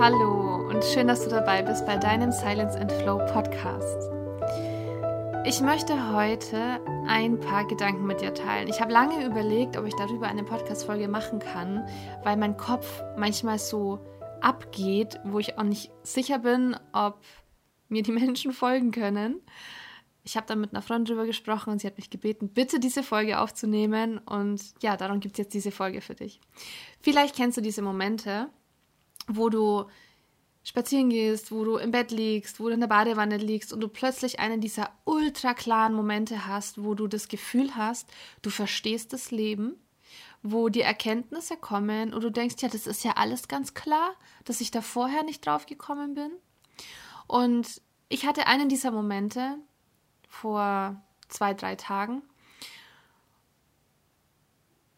Hallo und schön, dass du dabei bist bei deinem Silence and Flow Podcast. Ich möchte heute ein paar Gedanken mit dir teilen. Ich habe lange überlegt, ob ich darüber eine Podcast-Folge machen kann, weil mein Kopf manchmal so abgeht, wo ich auch nicht sicher bin, ob mir die Menschen folgen können. Ich habe dann mit einer Freundin drüber gesprochen und sie hat mich gebeten, bitte diese Folge aufzunehmen. Und ja, darum gibt es jetzt diese Folge für dich. Vielleicht kennst du diese Momente, wo du spazieren gehst, wo du im Bett liegst, wo du in der Badewanne liegst und du plötzlich einen dieser ultra klaren Momente hast, wo du das Gefühl hast, du verstehst das Leben, wo die Erkenntnisse kommen und du denkst, ja, das ist ja alles ganz klar, dass ich da vorher nicht drauf gekommen bin. Und ich hatte einen dieser Momente vor zwei, drei Tagen,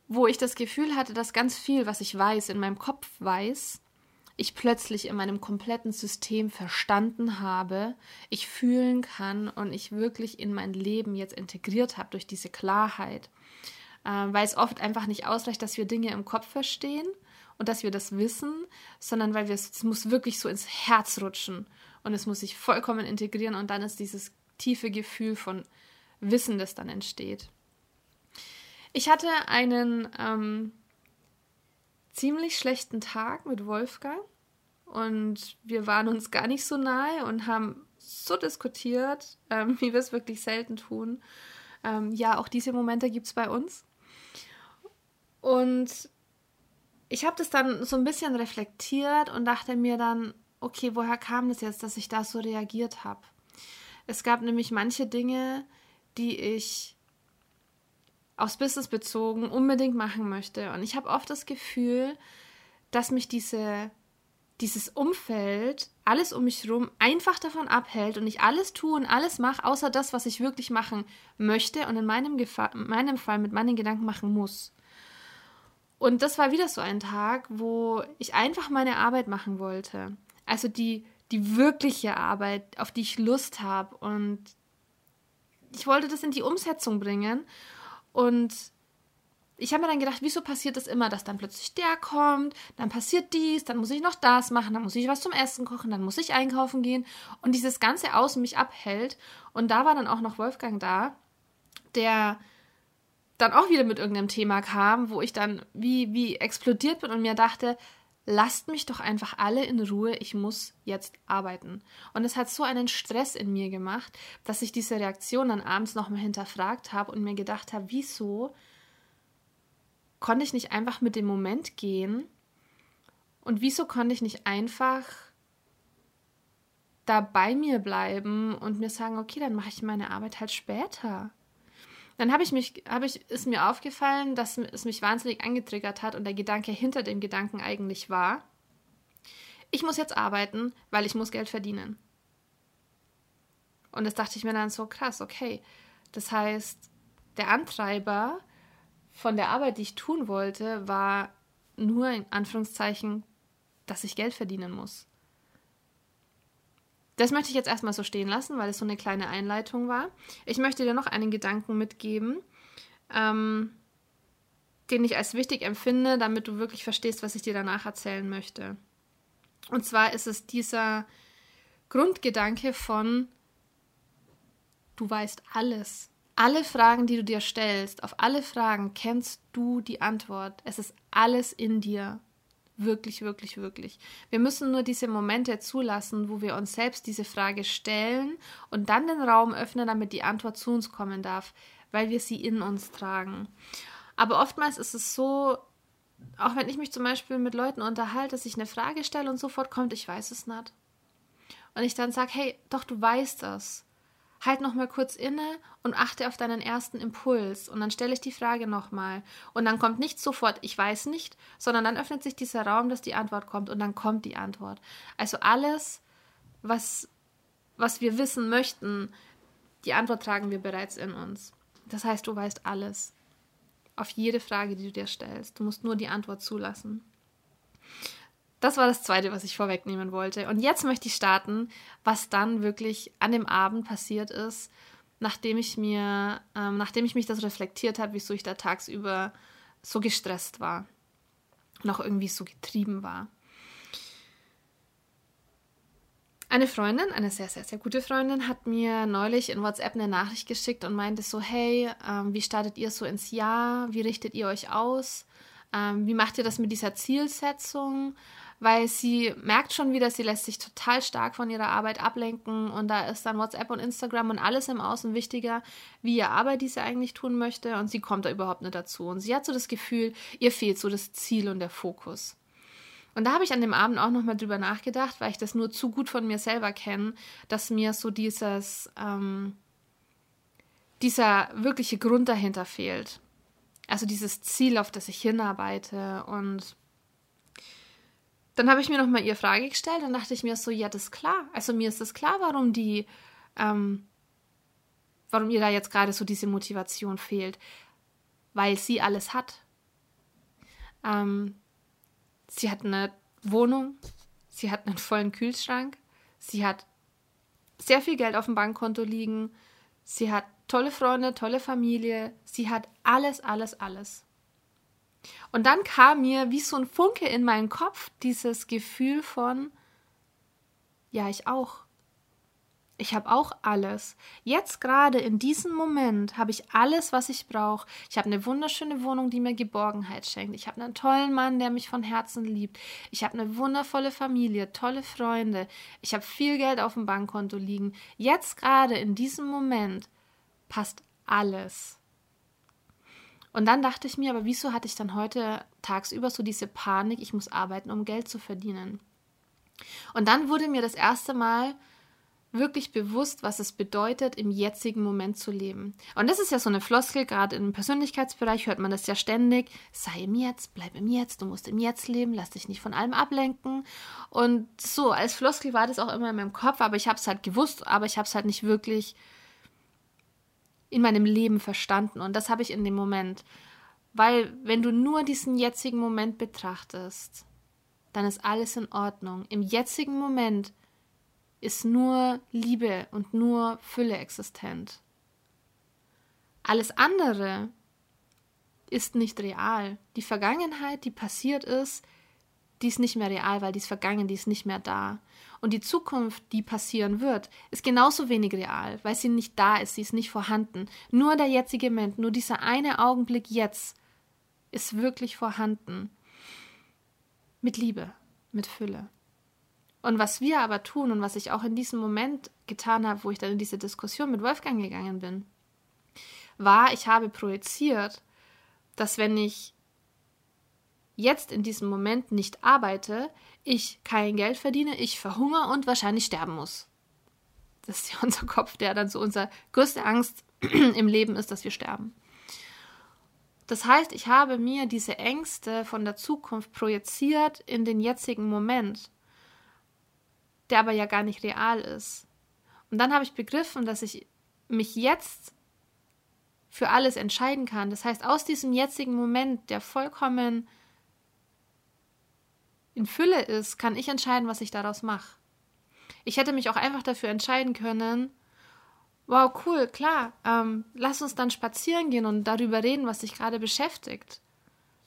wo ich das Gefühl hatte, dass ganz viel, was ich weiß, in meinem Kopf weiß, ich plötzlich in meinem kompletten System verstanden habe, ich fühlen kann und ich wirklich in mein Leben jetzt integriert habe durch diese Klarheit. Ähm, weil es oft einfach nicht ausreicht, dass wir Dinge im Kopf verstehen und dass wir das wissen, sondern weil wir es, muss wirklich so ins Herz rutschen und es muss sich vollkommen integrieren und dann ist dieses tiefe Gefühl von Wissen, das dann entsteht. Ich hatte einen ähm, ziemlich schlechten Tag mit Wolfgang und wir waren uns gar nicht so nahe und haben so diskutiert, ähm, wie wir es wirklich selten tun. Ähm, ja, auch diese Momente gibt es bei uns. Und ich habe das dann so ein bisschen reflektiert und dachte mir dann, okay, woher kam das jetzt, dass ich da so reagiert habe? Es gab nämlich manche Dinge, die ich aufs Business bezogen unbedingt machen möchte. Und ich habe oft das Gefühl, dass mich diese, dieses Umfeld, alles um mich herum, einfach davon abhält und ich alles tue und alles mache, außer das, was ich wirklich machen möchte und in meinem, Gefa in meinem Fall mit meinen Gedanken machen muss. Und das war wieder so ein Tag, wo ich einfach meine Arbeit machen wollte. Also die, die wirkliche Arbeit, auf die ich Lust habe. Und ich wollte das in die Umsetzung bringen. Und ich habe mir dann gedacht, wieso passiert das immer, dass dann plötzlich der kommt, dann passiert dies, dann muss ich noch das machen, dann muss ich was zum Essen kochen, dann muss ich einkaufen gehen und dieses ganze Außen mich abhält. Und da war dann auch noch Wolfgang da, der dann auch wieder mit irgendeinem Thema kam, wo ich dann wie, wie explodiert bin und mir dachte, lasst mich doch einfach alle in Ruhe, ich muss jetzt arbeiten. Und es hat so einen Stress in mir gemacht, dass ich diese Reaktion dann abends nochmal hinterfragt habe und mir gedacht habe, wieso konnte ich nicht einfach mit dem Moment gehen und wieso konnte ich nicht einfach da bei mir bleiben und mir sagen, okay, dann mache ich meine Arbeit halt später. Dann habe ich mich, habe ich, ist mir aufgefallen, dass es mich wahnsinnig angetriggert hat und der Gedanke hinter dem Gedanken eigentlich war, ich muss jetzt arbeiten, weil ich muss Geld verdienen. Und das dachte ich mir dann so krass, okay. Das heißt, der Antreiber von der Arbeit, die ich tun wollte, war nur in Anführungszeichen, dass ich Geld verdienen muss. Das möchte ich jetzt erstmal so stehen lassen, weil es so eine kleine Einleitung war. Ich möchte dir noch einen Gedanken mitgeben, ähm, den ich als wichtig empfinde, damit du wirklich verstehst, was ich dir danach erzählen möchte. Und zwar ist es dieser Grundgedanke von, du weißt alles. Alle Fragen, die du dir stellst, auf alle Fragen kennst du die Antwort. Es ist alles in dir. Wirklich, wirklich, wirklich. Wir müssen nur diese Momente zulassen, wo wir uns selbst diese Frage stellen und dann den Raum öffnen, damit die Antwort zu uns kommen darf, weil wir sie in uns tragen. Aber oftmals ist es so, auch wenn ich mich zum Beispiel mit Leuten unterhalte, dass ich eine Frage stelle und sofort kommt, ich weiß es nicht. Und ich dann sage, hey, doch, du weißt es halt noch mal kurz inne und achte auf deinen ersten Impuls und dann stelle ich die Frage nochmal und dann kommt nicht sofort ich weiß nicht, sondern dann öffnet sich dieser Raum, dass die Antwort kommt und dann kommt die Antwort. Also alles was was wir wissen möchten, die Antwort tragen wir bereits in uns. Das heißt, du weißt alles. Auf jede Frage, die du dir stellst. Du musst nur die Antwort zulassen. Das war das Zweite, was ich vorwegnehmen wollte. Und jetzt möchte ich starten, was dann wirklich an dem Abend passiert ist, nachdem ich mir, ähm, nachdem ich mich das reflektiert habe, wieso ich da tagsüber so gestresst war, noch irgendwie so getrieben war. Eine Freundin, eine sehr, sehr, sehr gute Freundin, hat mir neulich in WhatsApp eine Nachricht geschickt und meinte so, hey, ähm, wie startet ihr so ins Jahr? Wie richtet ihr euch aus? Ähm, wie macht ihr das mit dieser Zielsetzung? Weil sie merkt schon wieder, sie lässt sich total stark von ihrer Arbeit ablenken und da ist dann WhatsApp und Instagram und alles im Außen wichtiger, wie ihr Arbeit, die sie eigentlich tun möchte und sie kommt da überhaupt nicht dazu. Und sie hat so das Gefühl, ihr fehlt so das Ziel und der Fokus. Und da habe ich an dem Abend auch nochmal drüber nachgedacht, weil ich das nur zu gut von mir selber kenne, dass mir so dieses, ähm, dieser wirkliche Grund dahinter fehlt. Also dieses Ziel, auf das ich hinarbeite. Und dann habe ich mir nochmal ihre Frage gestellt und dachte ich mir so, ja, das ist klar. Also mir ist das klar, warum die, ähm, warum ihr da jetzt gerade so diese Motivation fehlt. Weil sie alles hat. Ähm, Sie hat eine Wohnung, sie hat einen vollen Kühlschrank, sie hat sehr viel Geld auf dem Bankkonto liegen, sie hat tolle Freunde, tolle Familie, sie hat alles, alles, alles. Und dann kam mir wie so ein Funke in meinen Kopf dieses Gefühl von, ja, ich auch. Ich habe auch alles. Jetzt gerade in diesem Moment habe ich alles, was ich brauche. Ich habe eine wunderschöne Wohnung, die mir Geborgenheit schenkt. Ich habe einen tollen Mann, der mich von Herzen liebt. Ich habe eine wundervolle Familie, tolle Freunde. Ich habe viel Geld auf dem Bankkonto liegen. Jetzt gerade in diesem Moment passt alles. Und dann dachte ich mir, aber wieso hatte ich dann heute tagsüber so diese Panik, ich muss arbeiten, um Geld zu verdienen? Und dann wurde mir das erste Mal wirklich bewusst, was es bedeutet, im jetzigen Moment zu leben. Und das ist ja so eine Floskel, gerade im Persönlichkeitsbereich hört man das ja ständig. Sei im Jetzt, bleib im Jetzt, du musst im Jetzt leben, lass dich nicht von allem ablenken. Und so, als Floskel war das auch immer in meinem Kopf, aber ich habe es halt gewusst, aber ich habe es halt nicht wirklich in meinem Leben verstanden. Und das habe ich in dem Moment. Weil wenn du nur diesen jetzigen Moment betrachtest, dann ist alles in Ordnung. Im jetzigen Moment ist nur Liebe und nur Fülle existent. Alles andere ist nicht real. Die Vergangenheit, die passiert ist, die ist nicht mehr real, weil die ist vergangen, die ist nicht mehr da. Und die Zukunft, die passieren wird, ist genauso wenig real, weil sie nicht da ist, sie ist nicht vorhanden. Nur der jetzige Moment, nur dieser eine Augenblick jetzt ist wirklich vorhanden. Mit Liebe, mit Fülle. Und was wir aber tun und was ich auch in diesem Moment getan habe, wo ich dann in diese Diskussion mit Wolfgang gegangen bin, war, ich habe projiziert, dass wenn ich jetzt in diesem Moment nicht arbeite, ich kein Geld verdiene, ich verhungere und wahrscheinlich sterben muss. Das ist ja unser Kopf, der dann so unsere größte Angst im Leben ist, dass wir sterben. Das heißt, ich habe mir diese Ängste von der Zukunft projiziert in den jetzigen Moment der aber ja gar nicht real ist. Und dann habe ich begriffen, dass ich mich jetzt für alles entscheiden kann. Das heißt, aus diesem jetzigen Moment, der vollkommen in Fülle ist, kann ich entscheiden, was ich daraus mache. Ich hätte mich auch einfach dafür entscheiden können, wow, cool, klar, ähm, lass uns dann spazieren gehen und darüber reden, was dich gerade beschäftigt.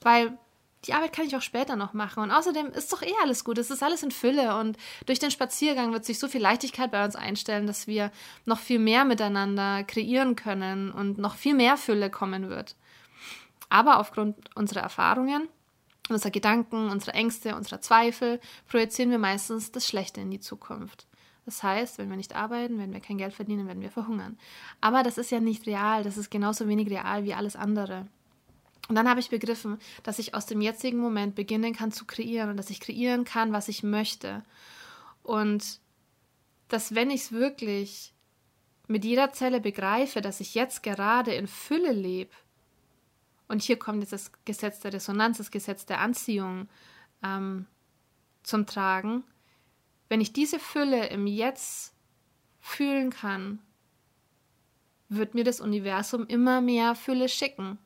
Weil die Arbeit kann ich auch später noch machen. Und außerdem ist doch eh alles gut. Es ist alles in Fülle. Und durch den Spaziergang wird sich so viel Leichtigkeit bei uns einstellen, dass wir noch viel mehr miteinander kreieren können und noch viel mehr Fülle kommen wird. Aber aufgrund unserer Erfahrungen, unserer Gedanken, unserer Ängste, unserer Zweifel projizieren wir meistens das Schlechte in die Zukunft. Das heißt, wenn wir nicht arbeiten, wenn wir kein Geld verdienen, werden wir verhungern. Aber das ist ja nicht real. Das ist genauso wenig real wie alles andere. Und dann habe ich begriffen, dass ich aus dem jetzigen Moment beginnen kann zu kreieren und dass ich kreieren kann, was ich möchte. Und dass wenn ich es wirklich mit jeder Zelle begreife, dass ich jetzt gerade in Fülle lebe, und hier kommt jetzt das Gesetz der Resonanz, das Gesetz der Anziehung ähm, zum Tragen, wenn ich diese Fülle im Jetzt fühlen kann, wird mir das Universum immer mehr Fülle schicken.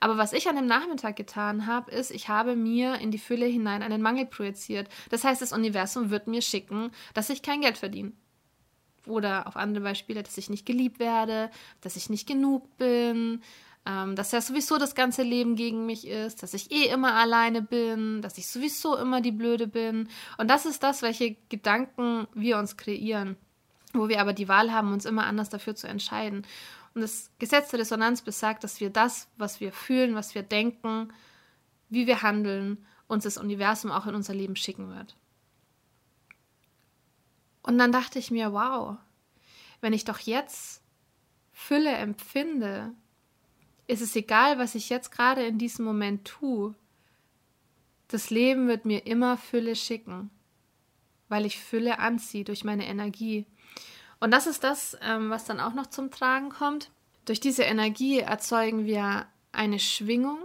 Aber was ich an dem Nachmittag getan habe, ist, ich habe mir in die Fülle hinein einen Mangel projiziert. Das heißt, das Universum wird mir schicken, dass ich kein Geld verdiene. Oder auf andere Beispiele, dass ich nicht geliebt werde, dass ich nicht genug bin, ähm, dass ja sowieso das ganze Leben gegen mich ist, dass ich eh immer alleine bin, dass ich sowieso immer die Blöde bin. Und das ist das, welche Gedanken wir uns kreieren, wo wir aber die Wahl haben, uns immer anders dafür zu entscheiden. Und das Gesetz der Resonanz besagt, dass wir das, was wir fühlen, was wir denken, wie wir handeln, uns das Universum auch in unser Leben schicken wird. Und dann dachte ich mir, wow, wenn ich doch jetzt Fülle empfinde, ist es egal, was ich jetzt gerade in diesem Moment tue. Das Leben wird mir immer Fülle schicken, weil ich Fülle anziehe durch meine Energie. Und das ist das, ähm, was dann auch noch zum Tragen kommt. Durch diese Energie erzeugen wir eine Schwingung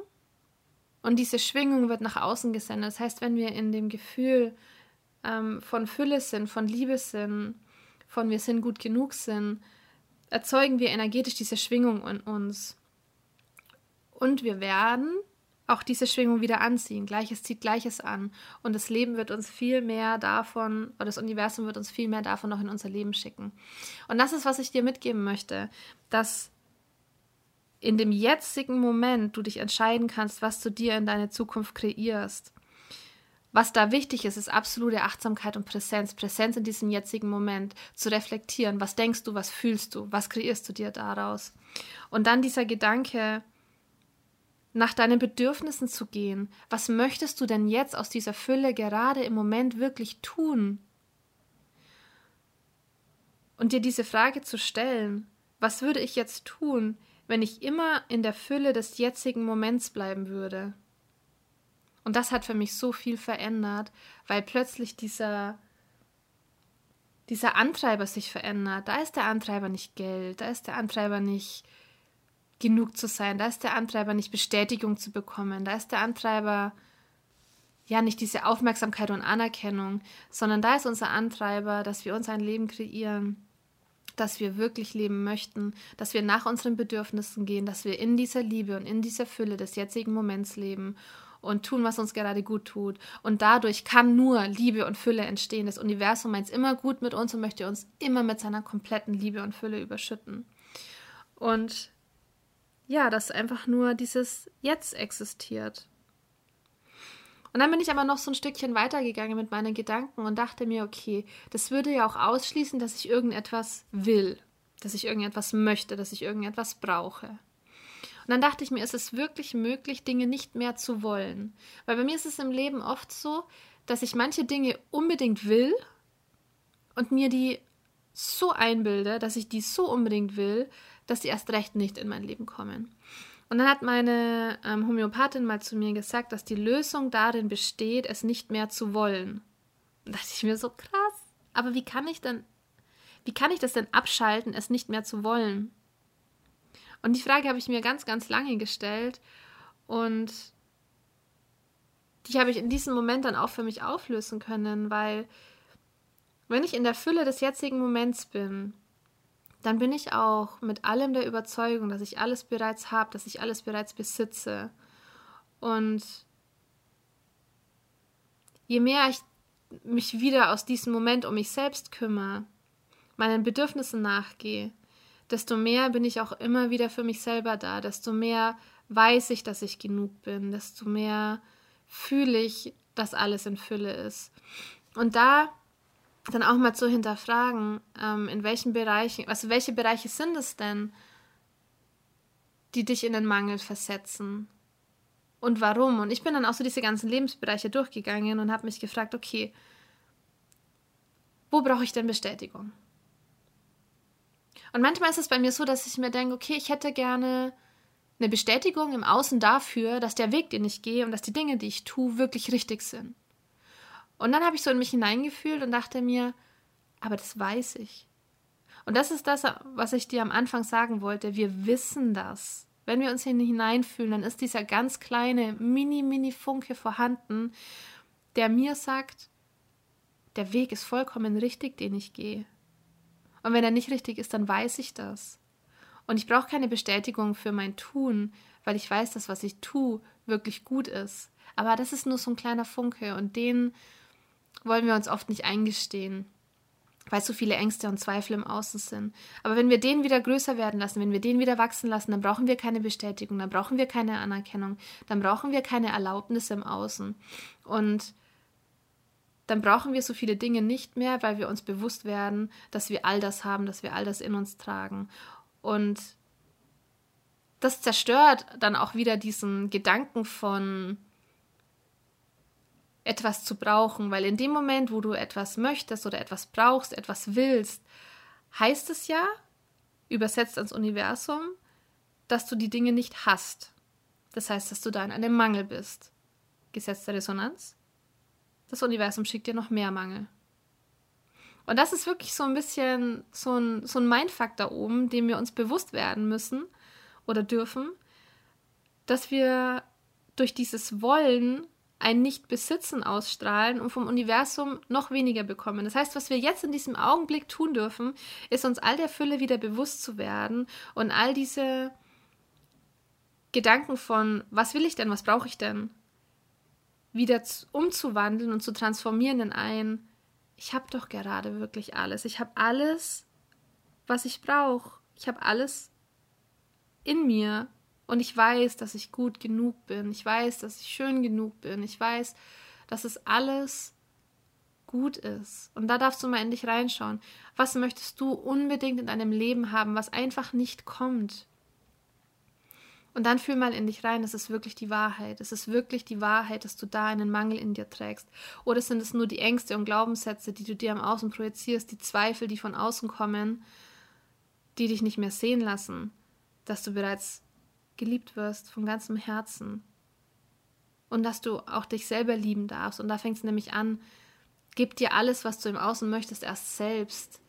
und diese Schwingung wird nach außen gesendet. Das heißt, wenn wir in dem Gefühl ähm, von Fülle sind, von Liebe sind, von wir sind gut genug sind, erzeugen wir energetisch diese Schwingung in uns. Und wir werden auch diese Schwingung wieder anziehen. Gleiches zieht Gleiches an. Und das Leben wird uns viel mehr davon, oder das Universum wird uns viel mehr davon noch in unser Leben schicken. Und das ist, was ich dir mitgeben möchte, dass in dem jetzigen Moment du dich entscheiden kannst, was du dir in deine Zukunft kreierst. Was da wichtig ist, ist absolute Achtsamkeit und Präsenz. Präsenz in diesem jetzigen Moment. Zu reflektieren. Was denkst du, was fühlst du, was kreierst du dir daraus? Und dann dieser Gedanke, nach deinen Bedürfnissen zu gehen. Was möchtest du denn jetzt aus dieser Fülle gerade im Moment wirklich tun? Und dir diese Frage zu stellen, was würde ich jetzt tun, wenn ich immer in der Fülle des jetzigen Moments bleiben würde? Und das hat für mich so viel verändert, weil plötzlich dieser, dieser Antreiber sich verändert. Da ist der Antreiber nicht Geld, da ist der Antreiber nicht genug zu sein, da ist der Antreiber nicht Bestätigung zu bekommen, da ist der Antreiber ja nicht diese Aufmerksamkeit und Anerkennung, sondern da ist unser Antreiber, dass wir uns ein Leben kreieren, dass wir wirklich leben möchten, dass wir nach unseren Bedürfnissen gehen, dass wir in dieser Liebe und in dieser Fülle des jetzigen Moments leben und tun, was uns gerade gut tut. Und dadurch kann nur Liebe und Fülle entstehen. Das Universum meint es immer gut mit uns und möchte uns immer mit seiner kompletten Liebe und Fülle überschütten. Und ja, dass einfach nur dieses Jetzt existiert. Und dann bin ich aber noch so ein Stückchen weitergegangen mit meinen Gedanken und dachte mir, okay, das würde ja auch ausschließen, dass ich irgendetwas will, dass ich irgendetwas möchte, dass ich irgendetwas brauche. Und dann dachte ich mir, ist es wirklich möglich, Dinge nicht mehr zu wollen? Weil bei mir ist es im Leben oft so, dass ich manche Dinge unbedingt will und mir die so einbilde, dass ich die so unbedingt will, dass die erst recht nicht in mein Leben kommen. Und dann hat meine ähm, Homöopathin mal zu mir gesagt, dass die Lösung darin besteht, es nicht mehr zu wollen. Und da dachte ich mir so krass. Aber wie kann ich denn, wie kann ich das denn abschalten, es nicht mehr zu wollen? Und die Frage habe ich mir ganz, ganz lange gestellt und die habe ich in diesem Moment dann auch für mich auflösen können, weil wenn ich in der Fülle des jetzigen Moments bin, dann bin ich auch mit allem der Überzeugung, dass ich alles bereits habe, dass ich alles bereits besitze. Und je mehr ich mich wieder aus diesem Moment um mich selbst kümmere, meinen Bedürfnissen nachgehe, desto mehr bin ich auch immer wieder für mich selber da, desto mehr weiß ich, dass ich genug bin, desto mehr fühle ich, dass alles in Fülle ist. Und da dann auch mal zu hinterfragen, ähm, in welchen Bereichen, also welche Bereiche sind es denn, die dich in den Mangel versetzen? Und warum? Und ich bin dann auch so diese ganzen Lebensbereiche durchgegangen und habe mich gefragt, okay, wo brauche ich denn Bestätigung? Und manchmal ist es bei mir so, dass ich mir denke, okay, ich hätte gerne eine Bestätigung im Außen dafür, dass der Weg, den ich gehe und dass die Dinge, die ich tue, wirklich richtig sind. Und dann habe ich so in mich hineingefühlt und dachte mir, aber das weiß ich. Und das ist das, was ich dir am Anfang sagen wollte. Wir wissen das. Wenn wir uns hineinfühlen, dann ist dieser ganz kleine mini, mini Funke vorhanden, der mir sagt, der Weg ist vollkommen richtig, den ich gehe. Und wenn er nicht richtig ist, dann weiß ich das. Und ich brauche keine Bestätigung für mein Tun, weil ich weiß, dass was ich tue wirklich gut ist. Aber das ist nur so ein kleiner Funke und den wollen wir uns oft nicht eingestehen. weil so viele Ängste und Zweifel im Außen sind. Aber wenn wir den wieder größer werden lassen, wenn wir den wieder wachsen lassen, dann brauchen wir keine Bestätigung, dann brauchen wir keine Anerkennung, dann brauchen wir keine Erlaubnis im Außen. Und dann brauchen wir so viele Dinge nicht mehr, weil wir uns bewusst werden, dass wir all das haben, dass wir all das in uns tragen. Und das zerstört dann auch wieder diesen Gedanken von etwas zu brauchen, weil in dem Moment, wo du etwas möchtest oder etwas brauchst, etwas willst, heißt es ja, übersetzt ans Universum, dass du die Dinge nicht hast. Das heißt, dass du da in einem Mangel bist. Gesetz der Resonanz. Das Universum schickt dir noch mehr Mangel. Und das ist wirklich so ein bisschen so ein, so ein Mindfuck da oben, dem wir uns bewusst werden müssen oder dürfen, dass wir durch dieses Wollen ein Nicht-Besitzen ausstrahlen und vom Universum noch weniger bekommen. Das heißt, was wir jetzt in diesem Augenblick tun dürfen, ist uns all der Fülle wieder bewusst zu werden und all diese Gedanken von, was will ich denn, was brauche ich denn, wieder umzuwandeln und zu transformieren in ein, ich habe doch gerade wirklich alles. Ich habe alles, was ich brauche. Ich habe alles in mir und ich weiß, dass ich gut genug bin. Ich weiß, dass ich schön genug bin. Ich weiß, dass es alles gut ist. Und da darfst du mal in dich reinschauen. Was möchtest du unbedingt in deinem Leben haben, was einfach nicht kommt? Und dann fühl mal in dich rein, es ist wirklich die Wahrheit. Es ist wirklich die Wahrheit, dass du da einen Mangel in dir trägst. Oder sind es nur die Ängste und Glaubenssätze, die du dir am Außen projizierst, die Zweifel, die von außen kommen, die dich nicht mehr sehen lassen, dass du bereits geliebt wirst von ganzem Herzen. Und dass du auch dich selber lieben darfst. Und da fängt es nämlich an, gib dir alles, was du im Außen möchtest, erst selbst.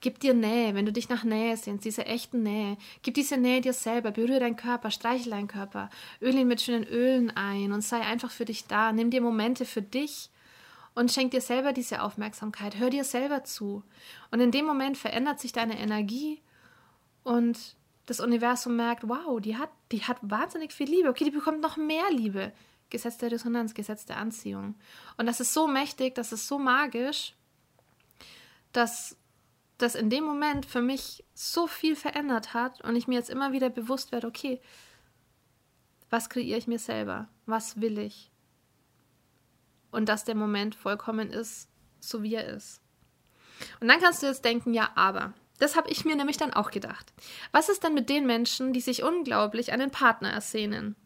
Gib dir Nähe, wenn du dich nach Nähe sehnst, diese echten Nähe. Gib diese Nähe dir selber, berühre deinen Körper, streichle deinen Körper, öle ihn mit schönen Ölen ein und sei einfach für dich da. Nimm dir Momente für dich und schenk dir selber diese Aufmerksamkeit. Hör dir selber zu. Und in dem Moment verändert sich deine Energie und das Universum merkt, wow, die hat, die hat wahnsinnig viel Liebe. Okay, die bekommt noch mehr Liebe. Gesetz der Resonanz, Gesetz der Anziehung. Und das ist so mächtig, das ist so magisch, dass das in dem Moment für mich so viel verändert hat und ich mir jetzt immer wieder bewusst werde, okay, was kreiere ich mir selber? Was will ich? Und dass der Moment vollkommen ist, so wie er ist. Und dann kannst du jetzt denken, ja, aber das habe ich mir nämlich dann auch gedacht. Was ist denn mit den Menschen, die sich unglaublich einen Partner ersehnen?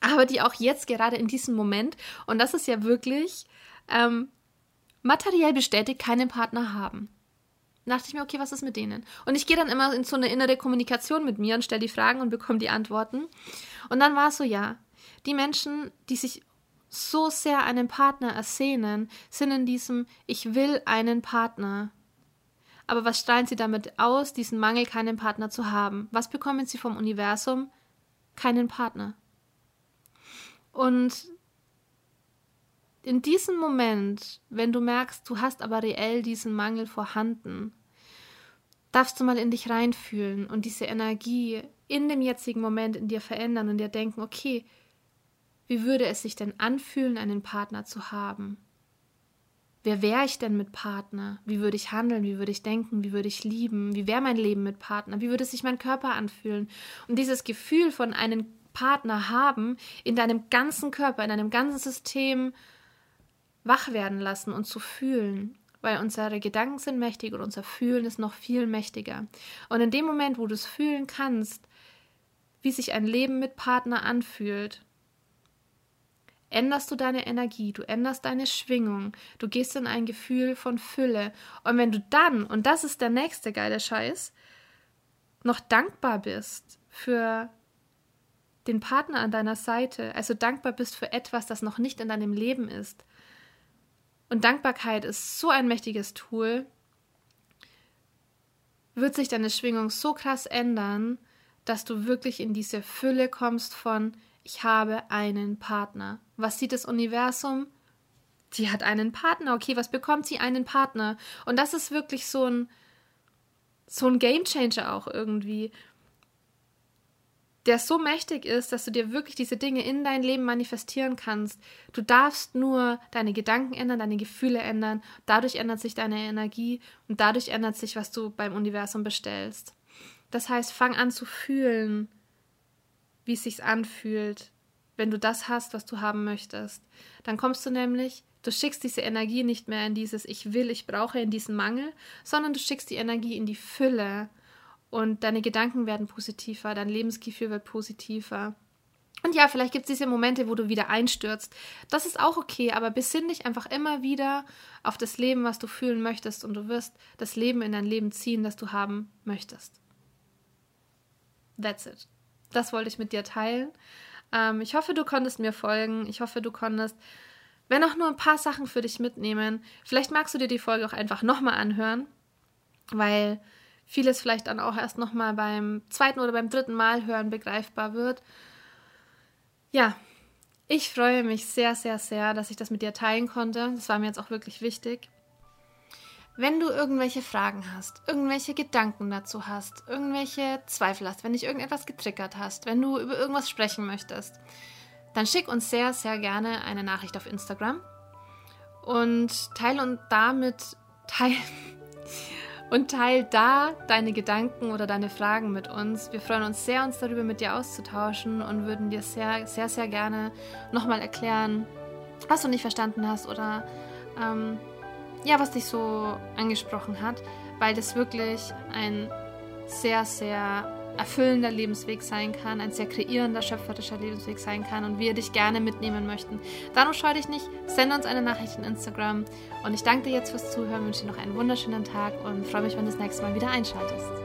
Aber die auch jetzt gerade in diesem Moment, und das ist ja wirklich ähm, materiell bestätigt, keinen Partner haben. Da dachte ich mir, okay, was ist mit denen? Und ich gehe dann immer in so eine innere Kommunikation mit mir und stelle die Fragen und bekomme die Antworten. Und dann war es so, ja, die Menschen, die sich so sehr einen Partner ersehnen, sind in diesem Ich will einen Partner. Aber was strahlen sie damit aus, diesen Mangel, keinen Partner zu haben? Was bekommen sie vom Universum? Keinen Partner. Und in diesem Moment, wenn du merkst, du hast aber reell diesen Mangel vorhanden, darfst du mal in dich reinfühlen und diese Energie in dem jetzigen Moment in dir verändern und dir denken, okay, wie würde es sich denn anfühlen, einen Partner zu haben? Wer wäre ich denn mit Partner? Wie würde ich handeln? Wie würde ich denken? Wie würde ich lieben? Wie wäre mein Leben mit Partner? Wie würde sich mein Körper anfühlen? Und dieses Gefühl von einem Partner haben in deinem ganzen Körper, in deinem ganzen System wach werden lassen und zu fühlen. Weil unsere Gedanken sind mächtig und unser Fühlen ist noch viel mächtiger. Und in dem Moment, wo du es fühlen kannst, wie sich ein Leben mit Partner anfühlt, änderst du deine Energie, du änderst deine Schwingung, du gehst in ein Gefühl von Fülle. Und wenn du dann, und das ist der nächste geile Scheiß, noch dankbar bist für den Partner an deiner Seite, also dankbar bist für etwas, das noch nicht in deinem Leben ist. Und Dankbarkeit ist so ein mächtiges Tool, wird sich deine Schwingung so krass ändern, dass du wirklich in diese Fülle kommst von ich habe einen Partner. Was sieht das Universum? Sie hat einen Partner. Okay, was bekommt sie? Einen Partner. Und das ist wirklich so ein, so ein Game auch irgendwie. der so mächtig ist, dass du dir wirklich diese Dinge in dein Leben manifestieren kannst. Du darfst nur deine Gedanken ändern, deine Gefühle ändern. Dadurch ändert sich deine Energie und dadurch ändert sich, was du beim Universum bestellst. Das heißt, fang an zu fühlen, wie es sich anfühlt, wenn du das hast, was du haben möchtest. Dann kommst du nämlich, du schickst diese Energie nicht mehr in dieses Ich will, ich brauche, in diesen Mangel, sondern du schickst die Energie in die Fülle und deine Gedanken werden positiver, dein Lebensgefühl wird positiver. Und ja, vielleicht gibt es diese Momente, wo du wieder einstürzt. Das ist auch okay, aber besinn dich einfach immer wieder auf das Leben, was du fühlen möchtest und du wirst das Leben in dein Leben ziehen, das du haben möchtest. That's it. Das wollte ich mit dir teilen. Ähm, ich hoffe, du konntest mir folgen. Ich hoffe, du konntest, wenn auch nur ein paar Sachen für dich mitnehmen. Vielleicht magst du dir die Folge auch einfach nochmal anhören, weil vieles vielleicht dann auch erst nochmal beim zweiten oder beim dritten Mal hören begreifbar wird. Ja, ich freue mich sehr, sehr, sehr, dass ich das mit dir teilen konnte. Das war mir jetzt auch wirklich wichtig. Wenn du irgendwelche Fragen hast, irgendwelche Gedanken dazu hast, irgendwelche Zweifel hast, wenn dich irgendetwas getriggert hast, wenn du über irgendwas sprechen möchtest, dann schick uns sehr, sehr gerne eine Nachricht auf Instagram und teile und damit teile und teil da deine Gedanken oder deine Fragen mit uns. Wir freuen uns sehr, uns darüber mit dir auszutauschen und würden dir sehr, sehr, sehr gerne nochmal erklären, was du nicht verstanden hast oder ähm, ja, was dich so angesprochen hat, weil das wirklich ein sehr, sehr erfüllender Lebensweg sein kann, ein sehr kreierender, schöpferischer Lebensweg sein kann und wir dich gerne mitnehmen möchten. Darum scheu dich nicht, sende uns eine Nachricht in Instagram und ich danke dir jetzt fürs Zuhören, wünsche dir noch einen wunderschönen Tag und freue mich, wenn du das nächste Mal wieder einschaltest.